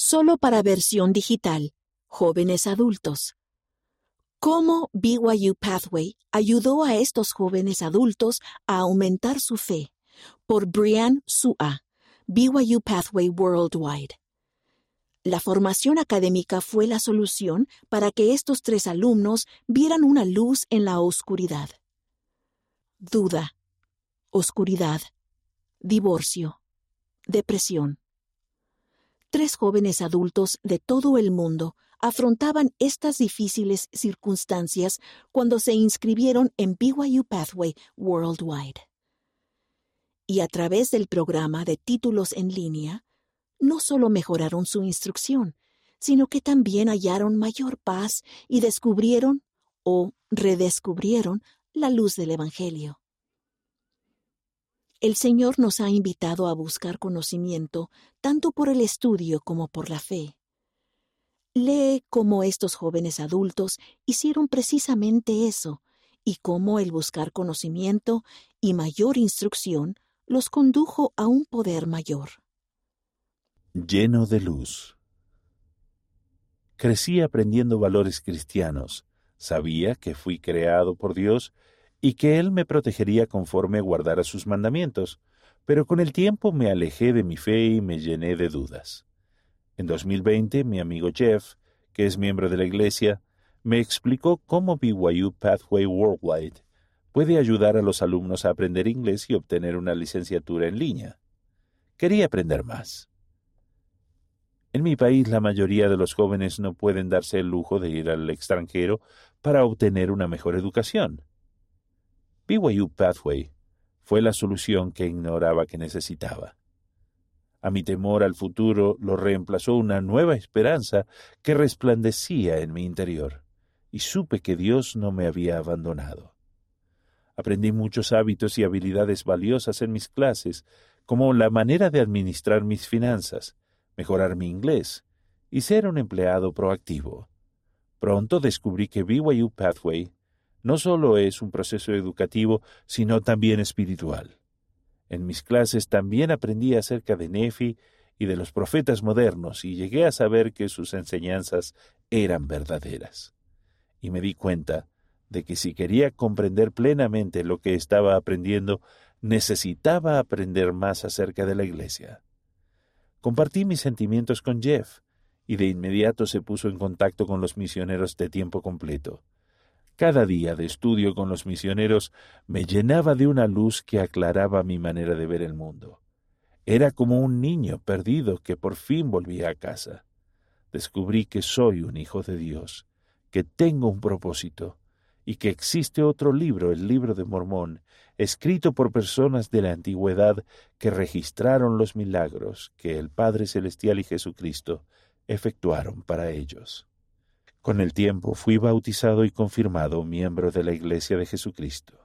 solo para versión digital, jóvenes adultos. ¿Cómo BYU Pathway ayudó a estos jóvenes adultos a aumentar su fe? Por Brian Sua, BYU Pathway Worldwide. La formación académica fue la solución para que estos tres alumnos vieran una luz en la oscuridad. Duda, oscuridad, divorcio, depresión. Tres jóvenes adultos de todo el mundo afrontaban estas difíciles circunstancias cuando se inscribieron en BYU Pathway Worldwide. Y a través del programa de títulos en línea, no solo mejoraron su instrucción, sino que también hallaron mayor paz y descubrieron o redescubrieron la luz del Evangelio. El Señor nos ha invitado a buscar conocimiento tanto por el estudio como por la fe. Lee cómo estos jóvenes adultos hicieron precisamente eso y cómo el buscar conocimiento y mayor instrucción los condujo a un poder mayor. Lleno de luz. Crecí aprendiendo valores cristianos. Sabía que fui creado por Dios y que Él me protegería conforme guardara sus mandamientos, pero con el tiempo me alejé de mi fe y me llené de dudas. En 2020, mi amigo Jeff, que es miembro de la Iglesia, me explicó cómo BYU Pathway Worldwide puede ayudar a los alumnos a aprender inglés y obtener una licenciatura en línea. Quería aprender más. En mi país la mayoría de los jóvenes no pueden darse el lujo de ir al extranjero para obtener una mejor educación. BYU Pathway fue la solución que ignoraba que necesitaba. A mi temor al futuro lo reemplazó una nueva esperanza que resplandecía en mi interior, y supe que Dios no me había abandonado. Aprendí muchos hábitos y habilidades valiosas en mis clases, como la manera de administrar mis finanzas, mejorar mi inglés y ser un empleado proactivo. Pronto descubrí que BYU Pathway no solo es un proceso educativo, sino también espiritual. En mis clases también aprendí acerca de Nefi y de los profetas modernos y llegué a saber que sus enseñanzas eran verdaderas. Y me di cuenta de que si quería comprender plenamente lo que estaba aprendiendo, necesitaba aprender más acerca de la Iglesia. Compartí mis sentimientos con Jeff, y de inmediato se puso en contacto con los misioneros de tiempo completo. Cada día de estudio con los misioneros me llenaba de una luz que aclaraba mi manera de ver el mundo. Era como un niño perdido que por fin volvía a casa. Descubrí que soy un hijo de Dios, que tengo un propósito, y que existe otro libro, el libro de Mormón, escrito por personas de la antigüedad que registraron los milagros que el Padre Celestial y Jesucristo efectuaron para ellos. Con el tiempo fui bautizado y confirmado miembro de la Iglesia de Jesucristo.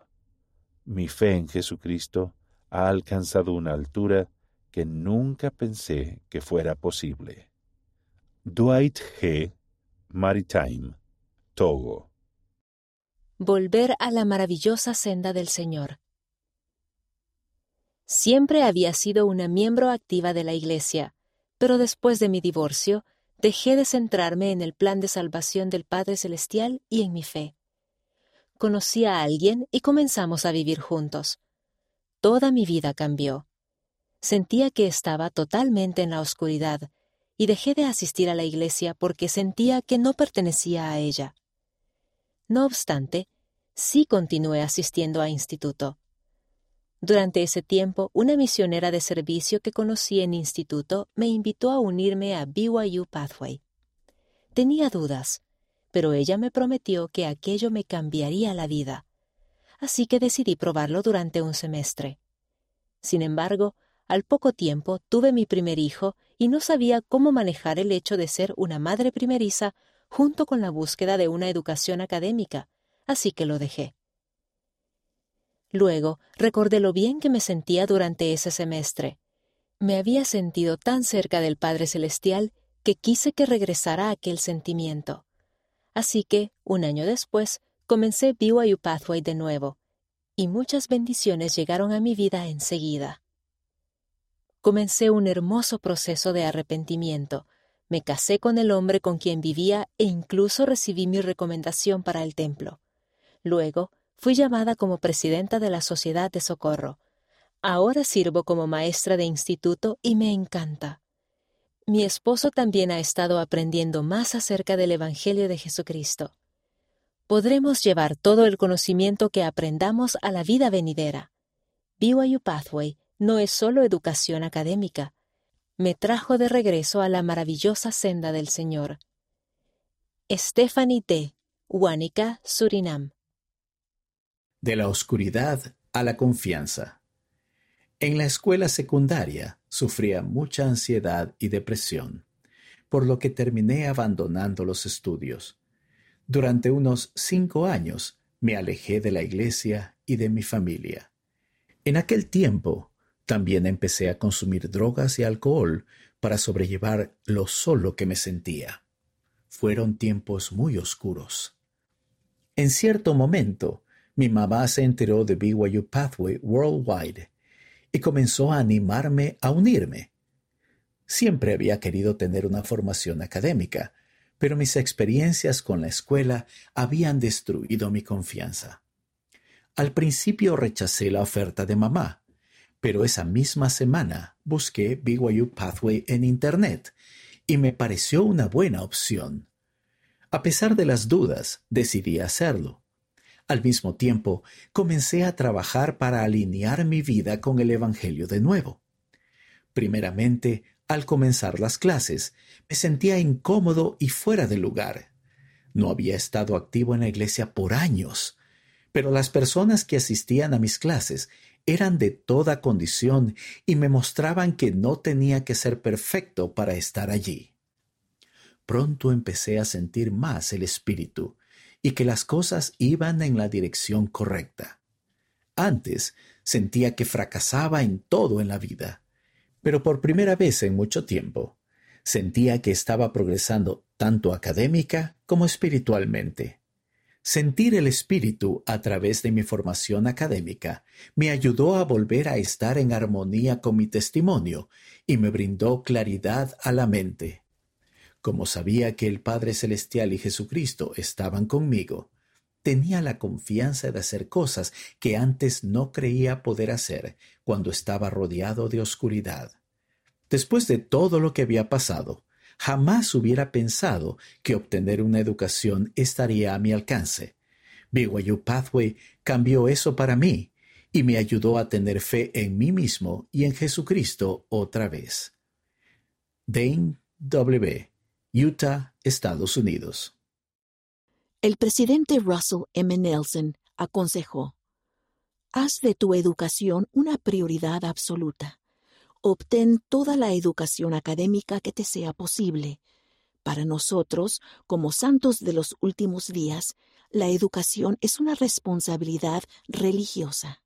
Mi fe en Jesucristo ha alcanzado una altura que nunca pensé que fuera posible. Dwight G. Maritime, Togo. Volver a la maravillosa senda del Señor. Siempre había sido una miembro activa de la Iglesia, pero después de mi divorcio dejé de centrarme en el plan de salvación del Padre Celestial y en mi fe. Conocí a alguien y comenzamos a vivir juntos. Toda mi vida cambió. Sentía que estaba totalmente en la oscuridad y dejé de asistir a la iglesia porque sentía que no pertenecía a ella. No obstante, sí continué asistiendo a instituto. Durante ese tiempo, una misionera de servicio que conocí en instituto me invitó a unirme a BYU Pathway. Tenía dudas, pero ella me prometió que aquello me cambiaría la vida. Así que decidí probarlo durante un semestre. Sin embargo, al poco tiempo tuve mi primer hijo y no sabía cómo manejar el hecho de ser una madre primeriza junto con la búsqueda de una educación académica, así que lo dejé. Luego recordé lo bien que me sentía durante ese semestre. Me había sentido tan cerca del Padre Celestial que quise que regresara aquel sentimiento. Así que, un año después, comencé BYU Pathway de nuevo, y muchas bendiciones llegaron a mi vida enseguida. Comencé un hermoso proceso de arrepentimiento, Me casé con el hombre con quien vivía e incluso recibí mi recomendación para el templo. Luego, fui llamada como presidenta de la Sociedad de Socorro. Ahora sirvo como maestra de instituto y me encanta. Mi esposo también ha estado aprendiendo más acerca del Evangelio de Jesucristo. Podremos llevar todo el conocimiento que aprendamos a la vida venidera. BYU Pathway no es solo educación académica, me trajo de regreso a la maravillosa senda del Señor. Stephanie T., Huánica, Surinam. De la oscuridad a la confianza. En la escuela secundaria sufría mucha ansiedad y depresión, por lo que terminé abandonando los estudios. Durante unos cinco años me alejé de la iglesia y de mi familia. En aquel tiempo también empecé a consumir drogas y alcohol para sobrellevar lo solo que me sentía. Fueron tiempos muy oscuros. En cierto momento, mi mamá se enteró de BYU Pathway Worldwide y comenzó a animarme a unirme. Siempre había querido tener una formación académica, pero mis experiencias con la escuela habían destruido mi confianza. Al principio rechacé la oferta de mamá, pero esa misma semana busqué BYU Pathway en Internet y me pareció una buena opción. A pesar de las dudas, decidí hacerlo. Al mismo tiempo, comencé a trabajar para alinear mi vida con el Evangelio de nuevo. Primeramente, al comenzar las clases, me sentía incómodo y fuera de lugar. No había estado activo en la iglesia por años, pero las personas que asistían a mis clases eran de toda condición y me mostraban que no tenía que ser perfecto para estar allí. Pronto empecé a sentir más el espíritu y que las cosas iban en la dirección correcta. Antes sentía que fracasaba en todo en la vida, pero por primera vez en mucho tiempo sentía que estaba progresando tanto académica como espiritualmente. Sentir el espíritu a través de mi formación académica me ayudó a volver a estar en armonía con mi testimonio y me brindó claridad a la mente. Como sabía que el Padre Celestial y Jesucristo estaban conmigo, tenía la confianza de hacer cosas que antes no creía poder hacer cuando estaba rodeado de oscuridad. Después de todo lo que había pasado, Jamás hubiera pensado que obtener una educación estaría a mi alcance. BYU Pathway cambió eso para mí y me ayudó a tener fe en mí mismo y en Jesucristo otra vez. Dane W., Utah, Estados Unidos. El presidente Russell M. Nelson aconsejó, Haz de tu educación una prioridad absoluta obtén toda la educación académica que te sea posible. Para nosotros, como santos de los últimos días, la educación es una responsabilidad religiosa.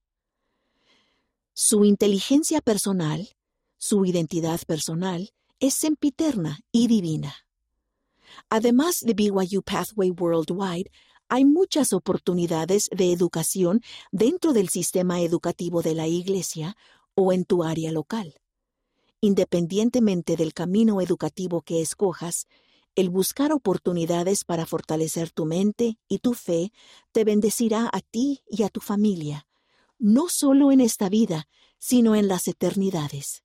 Su inteligencia personal, su identidad personal, es sempiterna y divina. Además de BYU Pathway Worldwide, hay muchas oportunidades de educación dentro del sistema educativo de la Iglesia o en tu área local. Independientemente del camino educativo que escojas, el buscar oportunidades para fortalecer tu mente y tu fe te bendecirá a ti y a tu familia, no solo en esta vida, sino en las eternidades.